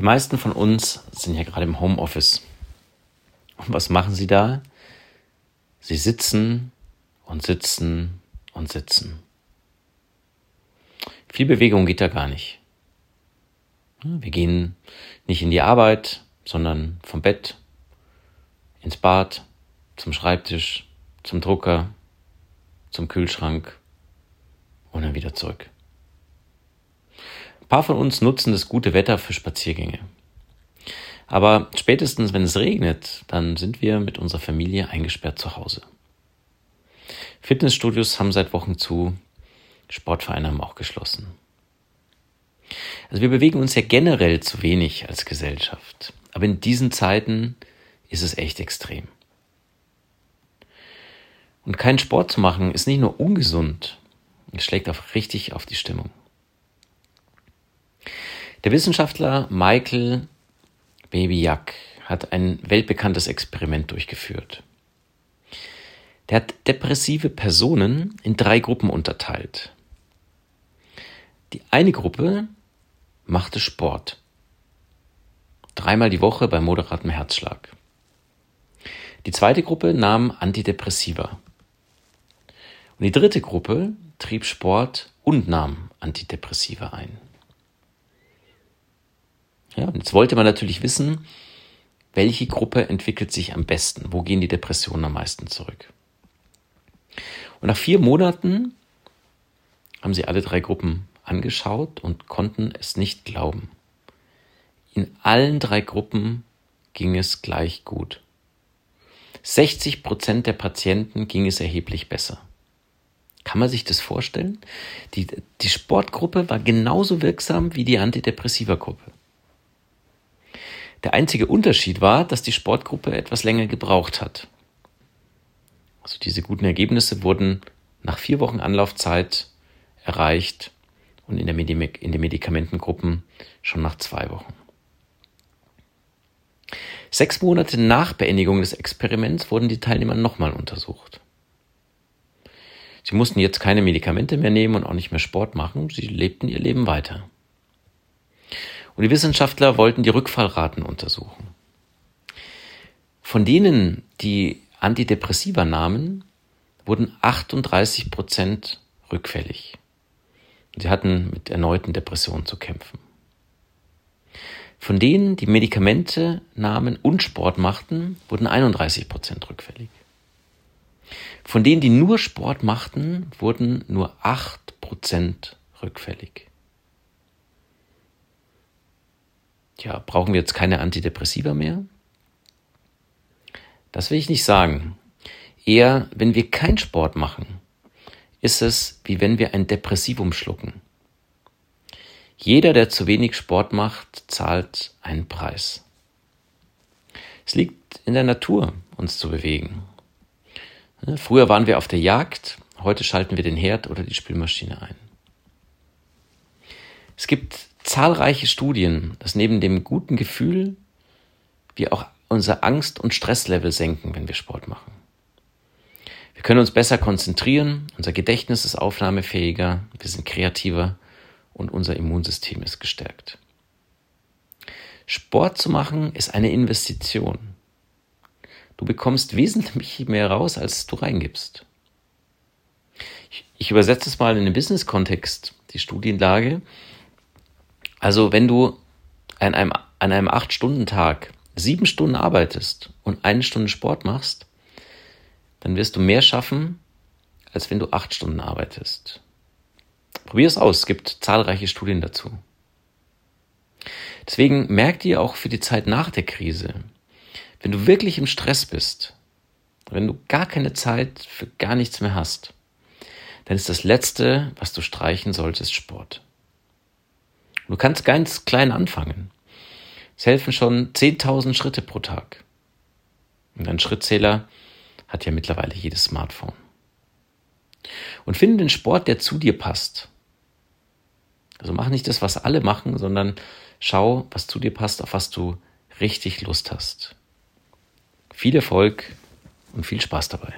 Die meisten von uns sind ja gerade im Homeoffice. Und was machen sie da? Sie sitzen und sitzen und sitzen. Viel Bewegung geht da gar nicht. Wir gehen nicht in die Arbeit, sondern vom Bett ins Bad, zum Schreibtisch, zum Drucker, zum Kühlschrank und dann wieder zurück. Paar von uns nutzen das gute Wetter für Spaziergänge. Aber spätestens, wenn es regnet, dann sind wir mit unserer Familie eingesperrt zu Hause. Fitnessstudios haben seit Wochen zu, Sportvereine haben auch geschlossen. Also wir bewegen uns ja generell zu wenig als Gesellschaft. Aber in diesen Zeiten ist es echt extrem. Und keinen Sport zu machen ist nicht nur ungesund, es schlägt auch richtig auf die Stimmung. Der Wissenschaftler Michael Baby-Yak hat ein weltbekanntes Experiment durchgeführt. Der hat depressive Personen in drei Gruppen unterteilt. Die eine Gruppe machte Sport. Dreimal die Woche bei moderatem Herzschlag. Die zweite Gruppe nahm Antidepressiva. Und die dritte Gruppe trieb Sport und nahm Antidepressiva ein. Ja, und jetzt wollte man natürlich wissen, welche Gruppe entwickelt sich am besten? Wo gehen die Depressionen am meisten zurück? Und nach vier Monaten haben sie alle drei Gruppen angeschaut und konnten es nicht glauben. In allen drei Gruppen ging es gleich gut. 60 Prozent der Patienten ging es erheblich besser. Kann man sich das vorstellen? Die, die Sportgruppe war genauso wirksam wie die Antidepressiva-Gruppe. Der einzige Unterschied war, dass die Sportgruppe etwas länger gebraucht hat. Also diese guten Ergebnisse wurden nach vier Wochen Anlaufzeit erreicht und in, der Medik in den Medikamentengruppen schon nach zwei Wochen. Sechs Monate nach Beendigung des Experiments wurden die Teilnehmer nochmal untersucht. Sie mussten jetzt keine Medikamente mehr nehmen und auch nicht mehr Sport machen, sie lebten ihr Leben weiter. Und die Wissenschaftler wollten die Rückfallraten untersuchen. Von denen, die Antidepressiva nahmen, wurden 38 Prozent rückfällig. Sie hatten mit erneuten Depressionen zu kämpfen. Von denen, die Medikamente nahmen und Sport machten, wurden 31 Prozent rückfällig. Von denen, die nur Sport machten, wurden nur 8 Prozent rückfällig. Tja, brauchen wir jetzt keine Antidepressiva mehr? Das will ich nicht sagen. Eher, wenn wir keinen Sport machen, ist es wie wenn wir ein Depressivum schlucken. Jeder, der zu wenig Sport macht, zahlt einen Preis. Es liegt in der Natur, uns zu bewegen. Früher waren wir auf der Jagd, heute schalten wir den Herd oder die Spülmaschine ein. Es gibt zahlreiche Studien, dass neben dem guten Gefühl wir auch unser Angst- und Stresslevel senken, wenn wir Sport machen. Wir können uns besser konzentrieren, unser Gedächtnis ist aufnahmefähiger, wir sind kreativer und unser Immunsystem ist gestärkt. Sport zu machen ist eine Investition. Du bekommst wesentlich mehr raus, als du reingibst. Ich, ich übersetze es mal in den Business-Kontext, die Studienlage. Also wenn du an einem, an einem 8-Stunden-Tag sieben Stunden arbeitest und eine Stunde Sport machst, dann wirst du mehr schaffen, als wenn du acht Stunden arbeitest. Probier es aus, es gibt zahlreiche Studien dazu. Deswegen merk dir auch für die Zeit nach der Krise, wenn du wirklich im Stress bist, wenn du gar keine Zeit für gar nichts mehr hast, dann ist das Letzte, was du streichen solltest, Sport. Du kannst ganz klein anfangen. Es helfen schon 10.000 Schritte pro Tag. Und ein Schrittzähler hat ja mittlerweile jedes Smartphone. Und finde den Sport, der zu dir passt. Also mach nicht das, was alle machen, sondern schau, was zu dir passt, auf was du richtig Lust hast. Viel Erfolg und viel Spaß dabei.